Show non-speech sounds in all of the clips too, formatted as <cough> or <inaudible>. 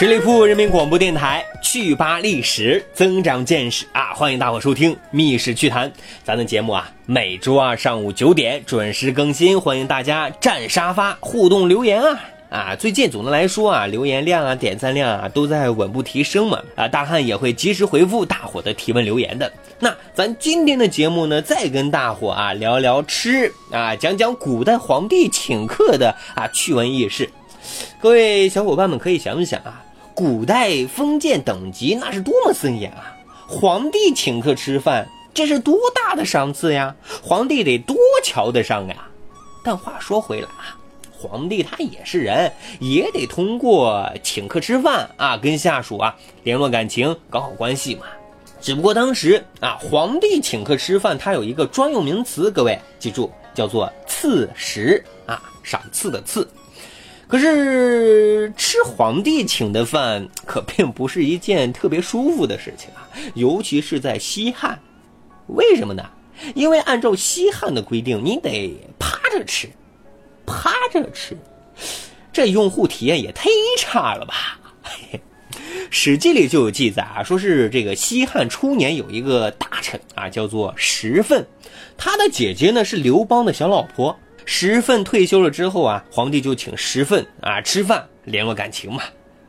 十里铺人民广播电台，趣吧历史，增长见识啊！欢迎大伙收听《密室趣谈》，咱的节目啊，每周二上午九点准时更新，欢迎大家占沙发互动留言啊！啊，最近总的来说啊，留言量啊、点赞量啊都在稳步提升嘛啊，大汉也会及时回复大伙的提问留言的。那咱今天的节目呢，再跟大伙啊聊聊吃啊，讲讲古代皇帝请客的啊趣闻轶事。各位小伙伴们可以想一想啊。古代封建等级那是多么森严啊！皇帝请客吃饭，这是多大的赏赐呀！皇帝得多瞧得上呀！但话说回来啊，皇帝他也是人，也得通过请客吃饭啊，跟下属啊联络感情，搞好关系嘛。只不过当时啊，皇帝请客吃饭，他有一个专用名词，各位记住，叫做赐食啊，赏赐的赐。可是吃皇帝请的饭可并不是一件特别舒服的事情啊，<laughs> 尤其是在西汉。为什么呢？因为按照西汉的规定，你得趴着吃，趴着吃，这用户体验也忒差了吧？<laughs>《史记》里就有记载啊，说是这个西汉初年有一个大臣啊，叫做石奋，他的姐姐呢是刘邦的小老婆。石份退休了之后啊，皇帝就请石份啊吃饭联络感情嘛。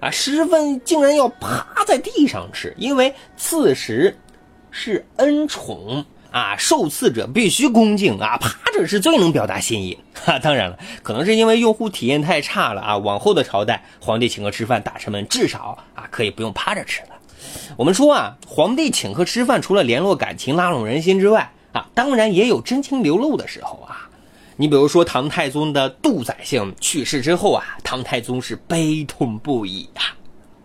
啊，石份竟然要趴在地上吃，因为赐食是恩宠啊，受赐者必须恭敬啊，趴着是最能表达心意。哈，<laughs> 当然了，可能是因为用户体验太差了啊，往后的朝代皇帝请客吃饭，大臣们至少啊可以不用趴着吃了。我们说啊，皇帝请客吃饭，除了联络感情、拉拢人心之外啊，当然也有真情流露的时候啊。你比如说，唐太宗的杜宰相去世之后啊，唐太宗是悲痛不已啊。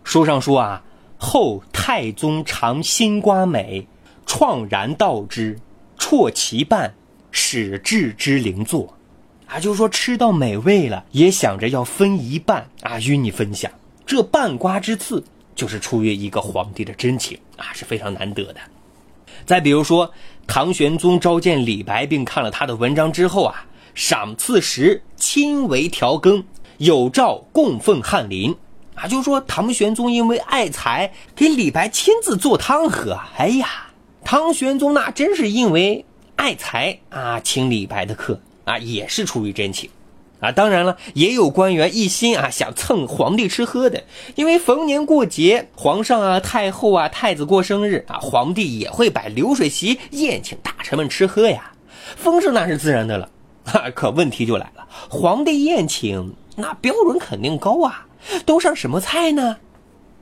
书上说啊，后太宗尝新瓜美，怆然道之，啜其半，始置之灵座。啊，就是说吃到美味了，也想着要分一半啊，与你分享。这半瓜之赐，就是出于一个皇帝的真情啊，是非常难得的。再比如说，唐玄宗召见李白，并看了他的文章之后啊。赏赐时亲为调羹，有诏供奉翰林。啊，就说唐玄宗因为爱才，给李白亲自做汤喝。哎呀，唐玄宗那真是因为爱才啊，请李白的客啊，也是出于真情。啊，当然了，也有官员一心啊想蹭皇帝吃喝的，因为逢年过节，皇上啊、太后啊、太子过生日啊，皇帝也会摆流水席宴请大臣们吃喝呀，丰盛那是自然的了。<laughs> 可问题就来了，皇帝宴请那标准肯定高啊，都上什么菜呢？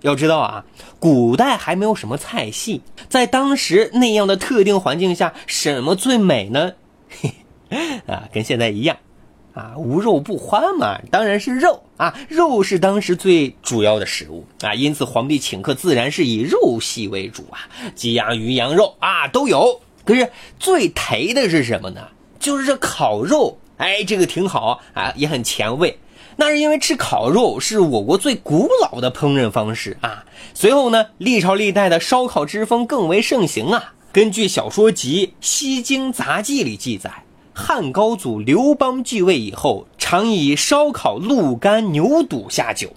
要知道啊，古代还没有什么菜系，在当时那样的特定环境下，什么最美呢？<laughs> 啊，跟现在一样，啊，无肉不欢嘛，当然是肉啊，肉是当时最主要的食物啊，因此皇帝请客自然是以肉系为主啊，鸡鸭鱼羊肉啊都有。可是最忒的是什么呢？就是这烤肉，哎，这个挺好啊，也很前卫。那是因为吃烤肉是我国最古老的烹饪方式啊。随后呢，历朝历代的烧烤之风更为盛行啊。根据小说集《西京杂记》里记载，汉高祖刘邦继位以后，常以烧烤鹿肝、牛肚下酒，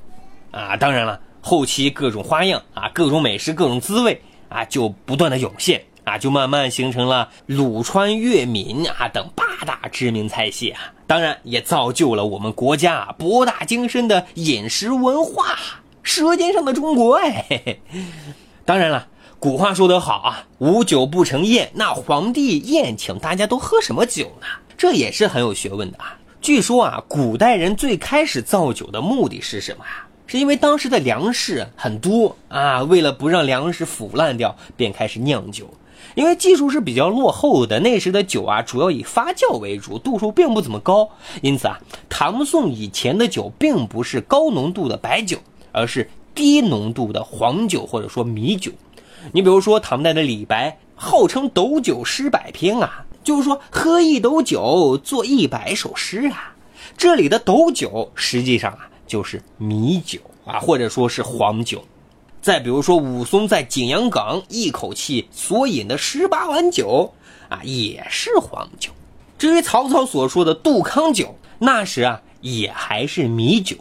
啊，当然了，后期各种花样啊，各种美食、各种滋味啊，就不断的涌现。啊，就慢慢形成了鲁川粤闽啊等八大知名菜系啊，当然也造就了我们国家博大精深的饮食文化，舌尖上的中国哎。嘿 <laughs> 嘿当然了，古话说得好啊，无酒不成宴。那皇帝宴请大家都喝什么酒呢？这也是很有学问的啊。据说啊，古代人最开始造酒的目的是什么啊？是因为当时的粮食很多啊，为了不让粮食腐烂掉，便开始酿酒。因为技术是比较落后的，那时的酒啊，主要以发酵为主，度数并不怎么高。因此啊，唐宋以前的酒并不是高浓度的白酒，而是低浓度的黄酒或者说米酒。你比如说唐代的李白，号称斗酒诗百篇啊，就是说喝一斗酒做一百首诗啊。这里的斗酒实际上啊就是米酒啊，或者说是黄酒。再比如说武松在景阳冈一口气所饮的十八碗酒啊，也是黄酒。至于曹操所说的杜康酒，那时啊也还是米酒。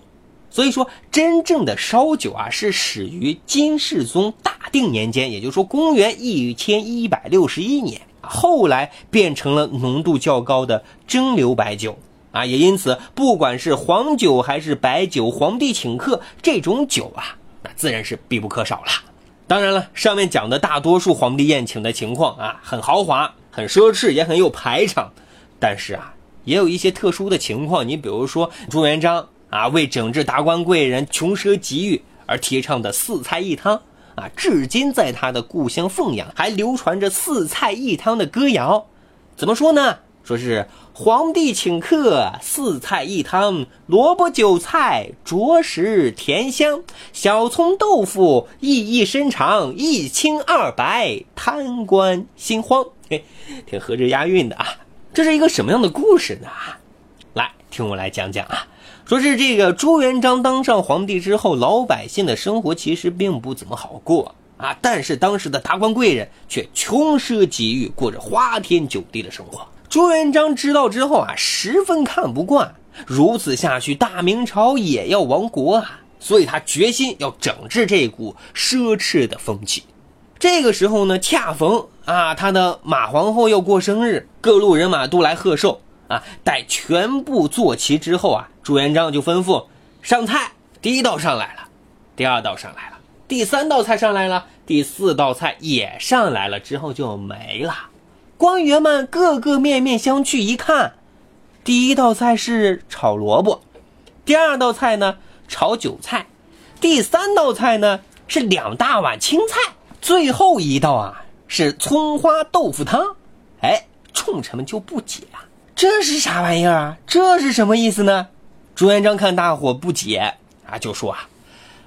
所以说，真正的烧酒啊，是始于金世宗大定年间，也就是说公元一千一百六十一年，后来变成了浓度较高的蒸馏白酒啊。也因此，不管是黄酒还是白酒，皇帝请客这种酒啊，那自然是必不可少了。当然了，上面讲的大多数皇帝宴请的情况啊，很豪华、很奢侈，也很有排场。但是啊，也有一些特殊的情况，你比如说朱元璋。啊，为整治达官贵人穷奢极欲而提倡的四菜一汤啊，至今在他的故乡凤阳还流传着四菜一汤的歌谣。怎么说呢？说是皇帝请客，四菜一汤，萝卜韭菜着实甜香，小葱豆腐意义深长，一清二白，贪官心慌。嘿，挺合着押韵的啊！这是一个什么样的故事呢？来，听我来讲讲啊。说是这个朱元璋当上皇帝之后，老百姓的生活其实并不怎么好过啊。但是当时的达官贵人却穷奢极欲，过着花天酒地的生活。朱元璋知道之后啊，十分看不惯，如此下去，大明朝也要亡国啊。所以他决心要整治这股奢侈的风气。这个时候呢，恰逢啊他的马皇后要过生日，各路人马都来贺寿。啊！待全部坐齐之后啊，朱元璋就吩咐上菜。第一道上来了，第二道上来了，第三道菜上来了，第四道菜也上来了，之后就没了。官员们个个面面相觑，一看，第一道菜是炒萝卜，第二道菜呢炒韭菜，第三道菜呢是两大碗青菜，最后一道啊是葱花豆腐汤。哎，众臣们就不解啊。这是啥玩意儿啊？这是什么意思呢？朱元璋看大伙不解啊，就说啊：“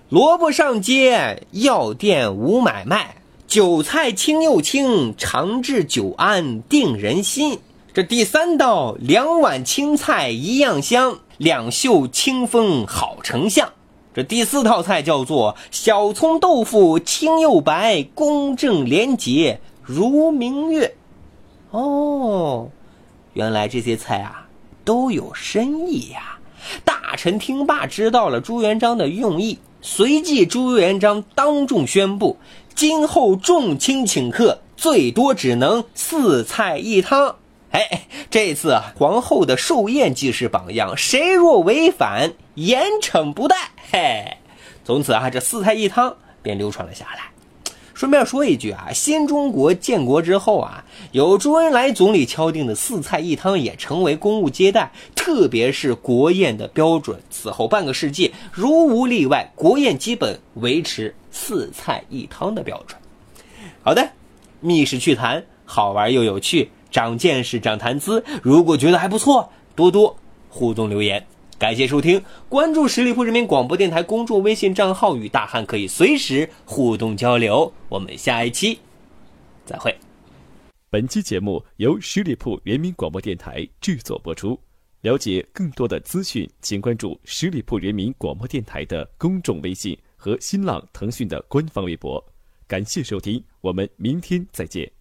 萝卜上街，药店无买卖；韭菜青又青，长治久安定人心。这第三道两碗青菜一样香，两袖清风好丞相。这第四套菜叫做小葱豆腐，青又白，公正廉洁如明月。哦。”原来这些菜啊都有深意呀！大臣听罢，知道了朱元璋的用意。随即，朱元璋当众宣布：今后众卿请客，最多只能四菜一汤。哎，这次，皇后的寿宴既是榜样，谁若违反，严惩不贷。嘿，从此啊，这四菜一汤便流传了下来。顺便说一句啊，新中国建国之后啊，由周恩来总理敲定的四菜一汤也成为公务接待，特别是国宴的标准。此后半个世纪，如无例外，国宴基本维持四菜一汤的标准。好的，密室趣谈，好玩又有趣，长见识，长谈资。如果觉得还不错，多多互动留言。感谢收听，关注十里铺人民广播电台公众微信账号，与大汉可以随时互动交流。我们下一期再会。本期节目由十里铺人民广播电台制作播出。了解更多的资讯，请关注十里铺人民广播电台的公众微信和新浪、腾讯的官方微博。感谢收听，我们明天再见。